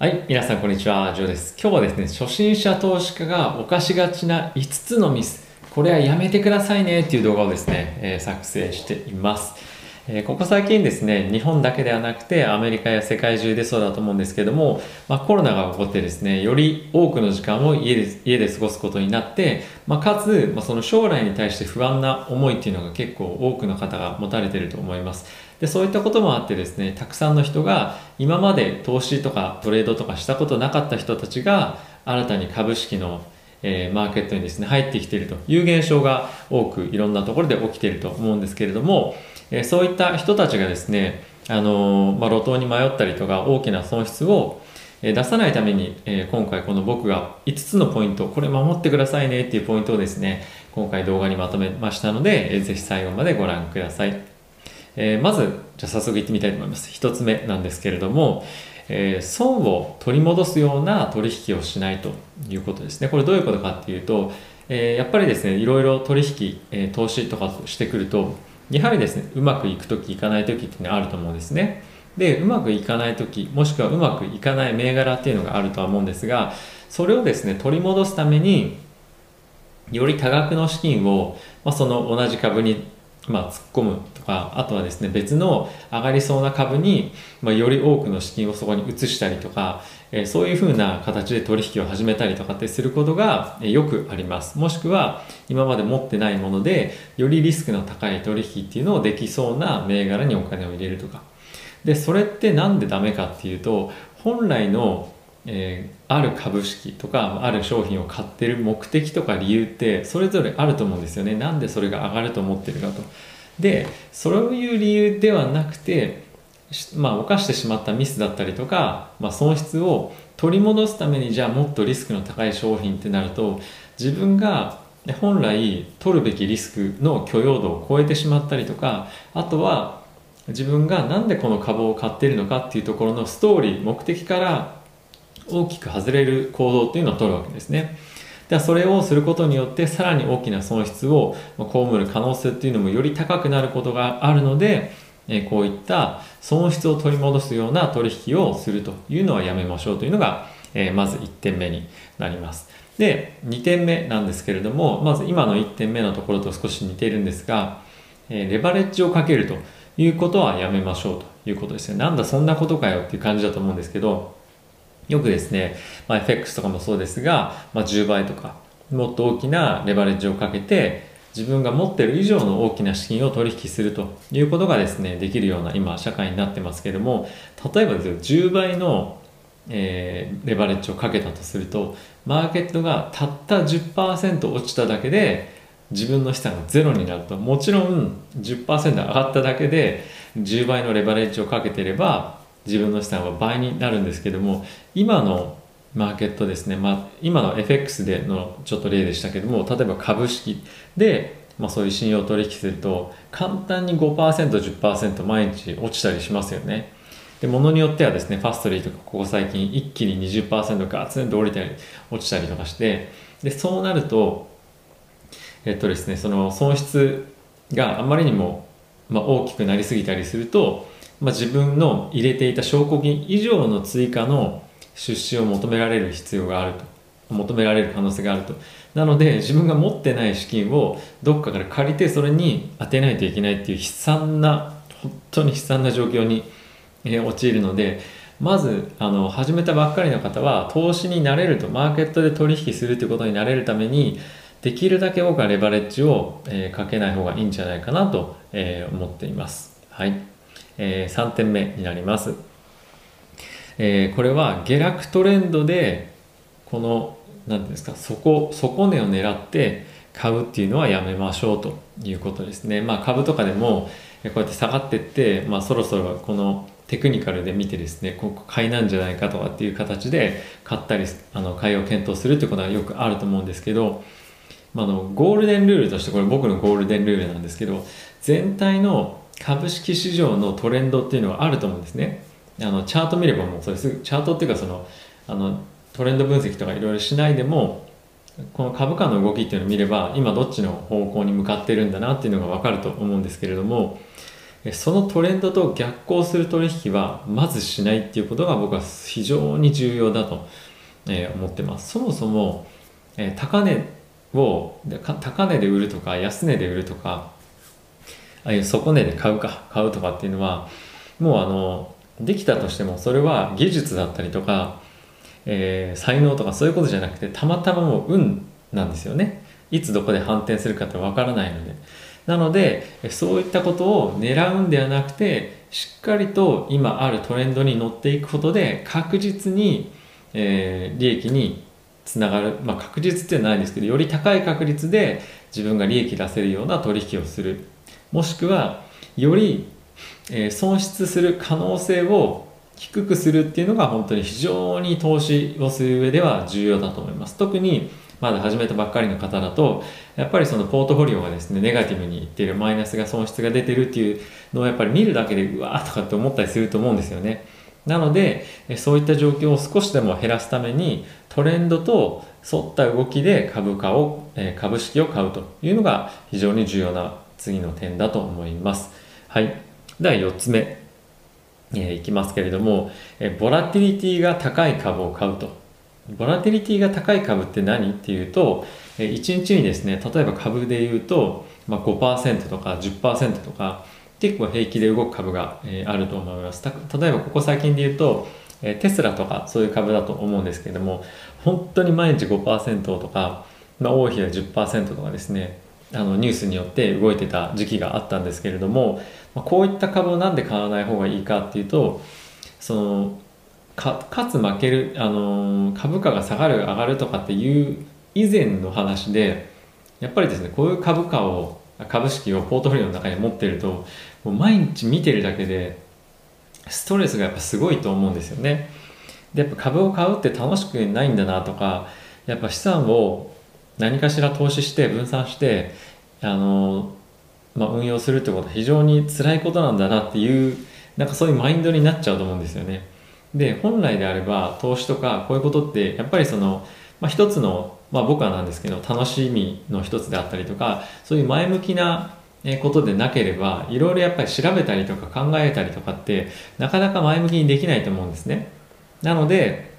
はい、皆さんこんにちは、ジョーです。今日はですね、初心者投資家が犯しがちな5つのミス、これはやめてくださいねっていう動画をですね、えー作成しています。えここ最近ですね、日本だけではなくてアメリカや世界中でそうだと思うんですけども、まあ、コロナが起こってですね、より多くの時間を家で家で過ごすことになって、まあ、かつ、まあ、その将来に対して不安な思いっていうのが結構多くの方が持たれていると思います。でそういったこともあってですねたくさんの人が今まで投資とかトレードとかしたことなかった人たちが新たに株式の、えーマーケットにですね入ってきているという現象が多くいろんなところで起きていると思うんですけれども、えーそういった人たちがですね、あのーまあ、路頭に迷ったりとか大きな損失を出さないために、えー今回この僕が5つのポイントこれ守ってくださいねっていうポイントをですね今回動画にまとめましたので、えーぜひ最後までご覧ください。えーまずじゃ早速いってみたいと思います。一つ目なんですけれども、えー損を取り戻すような取引をしないということですね。これどういうことかっていうと、えーやっぱりですねいろいろ取引、え投資とかしてくるとやはりですねうまくいく時いかない時っていうのがあると思うんですね。でうまくいかない時もしくはうまくいかない銘柄っていうのがあるとは思うんですがそれをですね取り戻すためにより多額の資金を、まあ、その同じ株に、まあ、突っ込むとかあとはですね別の上がりそうな株に、まあ、より多くの資金をそこに移したりとか、えーそういうふうな形で取引を始めたりとかってすることが、えーよくあります。もしくは今まで持ってないものでよりリスクの高い取引っていうのをできそうな銘柄にお金を入れるとか。でそれってなんでダメかっていうと本来のえーある株式とかある商品を買ってる目的とか理由ってそれぞれあると思うんですよね。なんでそれが上がると思ってるかと。でそういう理由ではなくてまあ、犯してしまったミスだったりとか、まあ、損失を取り戻すためにじゃあもっとリスクの高い商品ってなると自分が本来取るべきリスクの許容度を超えてしまったりとかあとは自分がなんでこの株を買ってるのかっていうところのストーリー目的から大きく外れる行動っていうのを取るわけですね。ではそれをすることによってさらに大きな損失を被る可能性っていうのもより高くなることがあるので、こういった損失を取り戻すような取引をするというのはやめましょうというのが、まず1点目になります。で2点目なんですけれどもまず今の1点目のところと少し似ているんですが、レバレッジをかけるということはやめましょうということですね。なんだそんなことかよっていう感じだと思うんですけどよくですね、まあ、FX とかもそうですが、まあ、10倍とかもっと大きなレバレッジをかけて自分が持ってる以上の大きな資金を取引するということがですねできるような今社会になってますけども例えばですよ10倍の、えーレバレッジをかけたとするとマーケットがたった10%落ちただけで自分の資産がゼロになると。もちろん10%上がっただけで10倍のレバレッジをかけてれば自分の資産は倍になるんですけども今のマーケットですね、まあ、今の FX でのちょっと例でしたけども例えば株式で、まあ、そういう信用取引すると簡単に 5%10% 毎日落ちたりしますよね。で物によってはですねファストリーとかここ最近一気に20%ガツンと降りたり落ちたりとかしてでそうなるとえっとですねその損失があまりにも、まあ、大きくなりすぎたりすると、まあ、自分の入れていた証拠金以上の追加の出資を求められる必要があると。求められる可能性があると。なので自分が持ってない資金をどっかから借りてそれに当てないといけないっていう悲惨な本当に悲惨な状況に、え陥るのでまずあの始めたばっかりの方は投資になれるとマーケットで取引するということになれるためにできるだけ多くはレバレッジを、えかけない方がいいんじゃないかなと、え思っています。はい、え3点目になります。えこれは下落トレンドでこの何ていうんですか底底値を狙って買うっていうのはやめましょうということですね。まあ株とかでもこうやって下がってって、まあ、そろそろこのテクニカルで見てですねここ買いなんじゃないかとかっていう形で買ったりあの買いを検討するということはよくあると思うんですけど、ま、あのゴールデンルールとしてこれ僕のゴールデンルールなんですけど全体の株式市場のトレンドっていうのはあると思うんですね。あのチャート見ればもうそれすぐチャートっていうかそのあのトレンド分析とかいろいろしないでもこの株価の動きっていうのを見れば今どっちの方向に向かってるんだなっていうのが分かると思うんですけれども、そのトレンドと逆行する取引はまずしないっていうことが僕は非常に重要だと思ってますそもそも高値を高値で売るとか安値で売るとかああいう底値で買うか買うとかっていうのはもうあのできたとしてもそれは技術だったりとか、えー、才能とかそういうことじゃなくてたまたまもう運なんですよね。いつどこで反転するかってわからないので。なのでそういったことを狙うんではなくてしっかりと今あるトレンドに乗っていくことで確実に、えー、利益につながる、まあ、確実っていうのはないんですけどより高い確率で自分が利益出せるような取引をする。もしくはより、えー、損失する可能性を低くするっていうのが本当に非常に投資をする上では重要だと思います。特にまだ始めたばっかりの方だとやっぱりそのポートフォリオがですねネガティブにいっているマイナスが損失が出てるっていうのをやっぱり見るだけでうわーとかって思ったりすると思うんですよね。なのでそういった状況を少しでも減らすためにトレンドと沿った動きで株価を株式を買うというのが非常に重要な次の点だと思います。はい。では4つ目。えー、いきますけれども、えボラティリティが高い株を買うと。ボラティリティが高い株って何っていうとえ、1日にですね、例えば株で言うと、まあ、5%とか10%とか、結構平気で動く株が、えあると思います。例えばここ最近で言うと、えテスラとかそういう株だと思うんですけれども、本当に毎日5%とか、まあ、多い日は10%とかですね、あのニュースによって動いてた時期があったんですけれども、まあ、こういった株をなんで買わない方がいいかっていうと、そのか勝つ負ける、あの、株価が下がる上がるとかっていう以前の話でやっぱりですねこういう株価を株式をポートフォリオの中に持ってるともう毎日見てるだけでストレスがやっぱすごいと思うんですよね。でやっぱ株を買うって楽しくないんだなとかやっぱ資産を何かしら投資して分散してあの、まあ、運用するってことは非常に辛いことなんだなっていうなんかそういうマインドになっちゃうと思うんですよね。で本来であれば投資とかこういうことってやっぱりその、まあ、一つの、まあ、僕はなんですけど楽しみの一つであったりとかそういう前向きなことでなければいろいろやっぱり調べたりとか考えたりとかってなかなか前向きにできないと思うんですね。なので、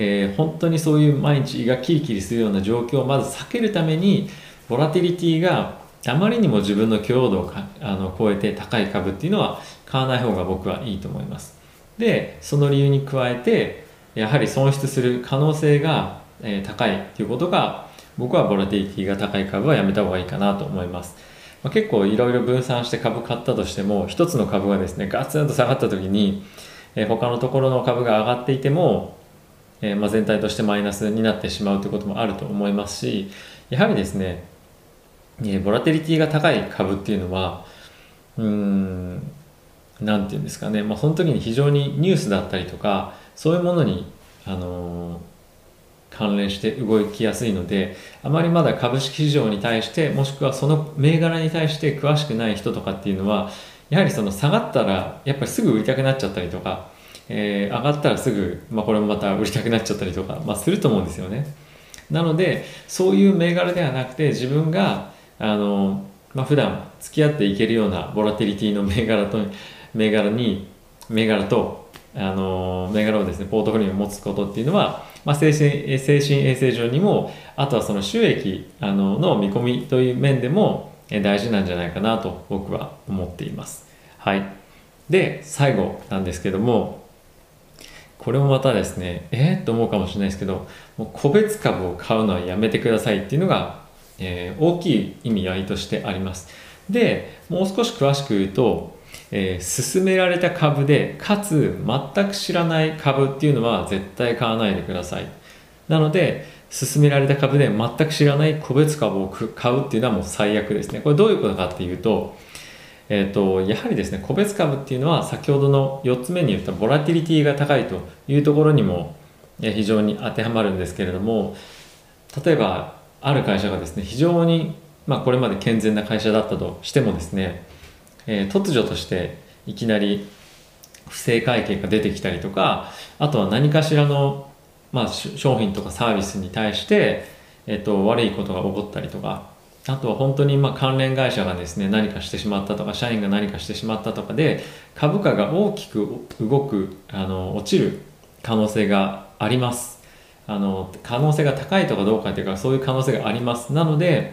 えー、本当にそういう毎日がキリキリするような状況をまず避けるためにボラティリティがあまりにも自分の許容度をあの超えて高い株っていうのは買わない方が僕はいいと思います。でその理由に加えてやはり損失する可能性が、え、高いということが僕はボラティリティが高い株はやめた方がいいかなと思います、まあ、結構いろいろ分散して株買ったとしても一つの株がですねガツンと下がった時に、え、他のところの株が上がっていても、えー、まあ、全体としてマイナスになってしまうということもあると思いますしやはりですね、えボラテリティが高い株っていうのはうん何て言うんですかね、まあ、その時に非常にニュースだったりとかそういうものに、あのー、関連して動きやすいのであまりまだ株式市場に対してもしくはその銘柄に対して詳しくない人とかっていうのはやはりその下がったらやっぱりすぐ売りたくなっちゃったりとか、えー、上がったらすぐ、まあ、これもまた売りたくなっちゃったりとか、まあ、すると思うんですよね。なのでそういう銘柄ではなくて自分があの、まあ、普段付き合っていけるようなボラティリティの銘柄と銘柄に銘柄とあの銘柄をですねポートフォリオに持つことっていうのは、まあ、精神精神衛生上にもあとはその収益あのの見込みという面でも大事なんじゃないかなと僕は思っています。はい、で最後なんですけどもこれもまたですねえー、と思うかもしれないですけどもう個別株を買うのはやめてくださいっていうのが、えー、大きい意味合いとしてあります。でもう少し詳しく言うとえー、勧められた株でかつ全く知らない株っていうのは絶対買わないでくださいなので勧められた株で全く知らない個別株を買うっていうのはもう最悪ですねこれどういうことかっていうと,、えーと、やはりですね個別株っていうのは先ほどの4つ目に言ったボラティリティが高いというところにも非常に当てはまるんですけれども例えばある会社がですね非常に、まあ、これまで健全な会社だったとしてもですねえー、突如としていきなり不正会計が出てきたりとかあとは何かしらの、まあ、商品とかサービスに対して、えーと、悪いことが起こったりとかあとは本当にま関連会社がですね何かしてしまったとか社員が何かしてしまったとかで株価が大きく動くあの落ちる可能性があります。あの可能性が高いとかどうかっていうかそういう可能性があります。なので、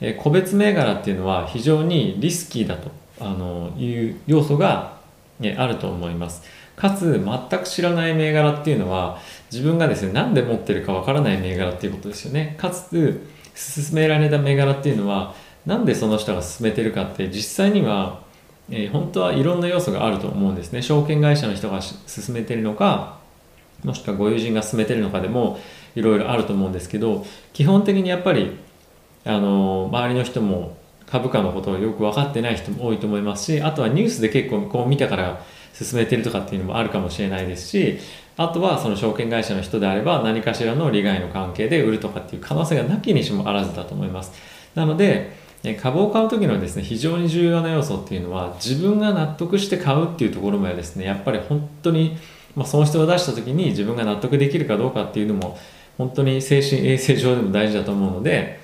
え個別銘柄っていうのは非常にリスキーだとあのいう要素が、ね、あると思います。かつ全く知らない銘柄っていうのは自分がですね何で持ってるかわからない銘柄っていうことですよね。かつ勧められた銘柄っていうのはなんでその人が勧めてるかって実際には、えー、本当はいろんな要素があると思うんですね。証券会社の人が勧めてるのかもしくはご友人が勧めてるのかでもいろいろあると思うんですけど基本的にやっぱりあの周りの人も株価のことをよく分かってない人も多いと思いますしあとはニュースで結構こう見たから進めてるとかっていうのもあるかもしれないですしあとはその証券会社の人であれば何かしらの利害の関係で売るとかっていう可能性がなきにしもあらずだと思います。なので株を買う時のですね非常に重要な要素っていうのは自分が納得して買うっていうところもですねやっぱり本当に、まあ、損失を出した時に自分が納得できるかどうかっていうのも本当に精神衛生上でも大事だと思うので、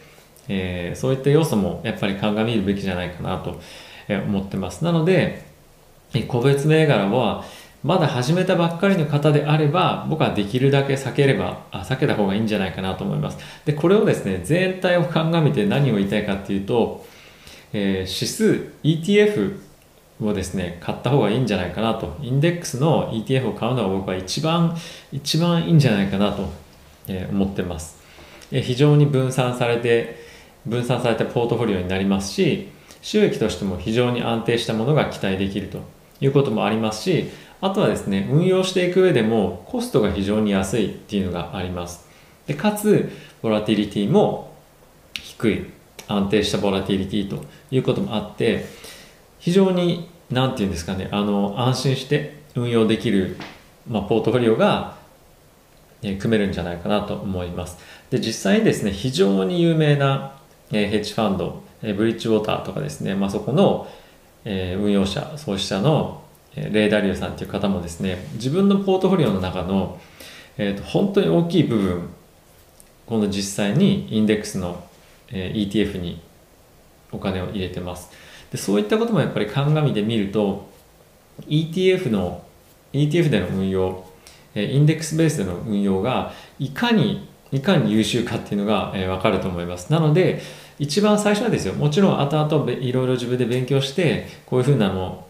えー、そういった要素もやっぱり鑑みるべきじゃないかなと思ってます。なので個別銘柄はまだ始めたばっかりの方であれば僕はできるだけ避ければあ避けた方がいいんじゃないかなと思います。でこれをですね全体を鑑みて何を言いたいかっていうと、えー、指数 ETF をですね買った方がいいんじゃないかなと。インデックスの ETF を買うのが僕は一番一番いいんじゃないかなと、え、思ってます、えー、非常に分散されて分散されたポートフォリオになりますし収益としても非常に安定したものが期待できるということもありますしあとはですね運用していく上でもコストが非常に安いっていうのがあります。でかつボラティリティも低い安定したボラティリティということもあって非常に何て言うんですかねあの安心して運用できる、まあ、ポートフォリオが、え組めるんじゃないかなと思います。で実際にですね非常に有名な、えヘッジファンド、えブリッジウォーターとかですね、まあ、そこのえー、運用者創始者のレイダリューさんっていう方もですね自分のポートフォリオの中の、えーと、本当に大きい部分この実際にインデックスの、え、ETF にお金を入れてます。でそういったこともやっぱり鑑みで見ると ETF の ETF での運用インデックスベースでの運用がいかにいかに優秀かっていうのが、えー、分かると思います。なので一番最初はですよもちろん後々いろいろ自分で勉強してこういうふうなの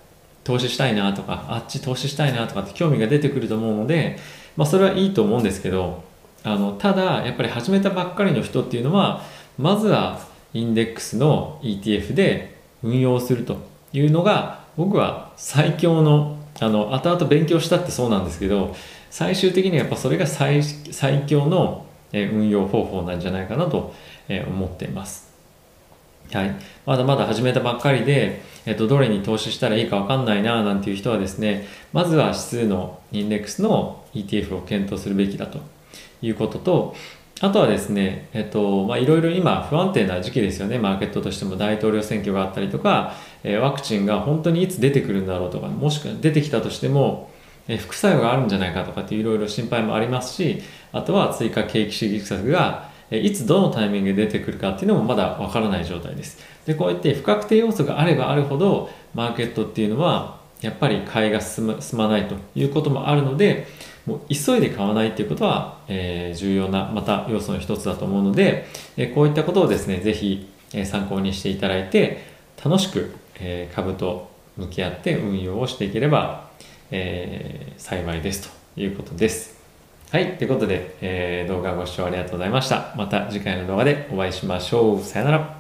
投資したいなとかあっち投資したいなとかって興味が出てくると思うので、まあ、それはいいと思うんですけどあのただやっぱり始めたばっかりの人っていうのはまずはインデックスの ETF で運用するというのが僕は最強のあの後々勉強したってそうなんですけど最終的にはやっぱそれが最最強の運用方法なんじゃないかなと思っています。はい、まだまだ始めたばっかりで、えっと、どれに投資したらいいか分かんないななんていう人はですねまずは指数のインデックスの ETF を検討するべきだということとあとはですね、えっと、まあ、いろいろ今不安定な時期ですよね、マーケットとしても大統領選挙があったりとか、えワクチンが本当にいつ出てくるんだろうとか、もしくは出てきたとしても、え副作用があるんじゃないかとかっていろいろ心配もありますし、あとは追加景気刺激策がいつどのタイミングで出てくるかっていうのもまだわからない状態です。で、こうやって不確定要素があればあるほど、マーケットっていうのは、やっぱり買いが進ま進まないということもあるので、もう急いで買わないっていうことは、えー、重要なまた要素の一つだと思うので、え、こういったことをですね、ぜひ、え、参考にしていただいて、楽しく、え、株と向き合って運用をしていければ、えー、幸いですということです。はい。ということで、えー、動画ご視聴ありがとうございました。また次回の動画でお会いしましょう。さよなら。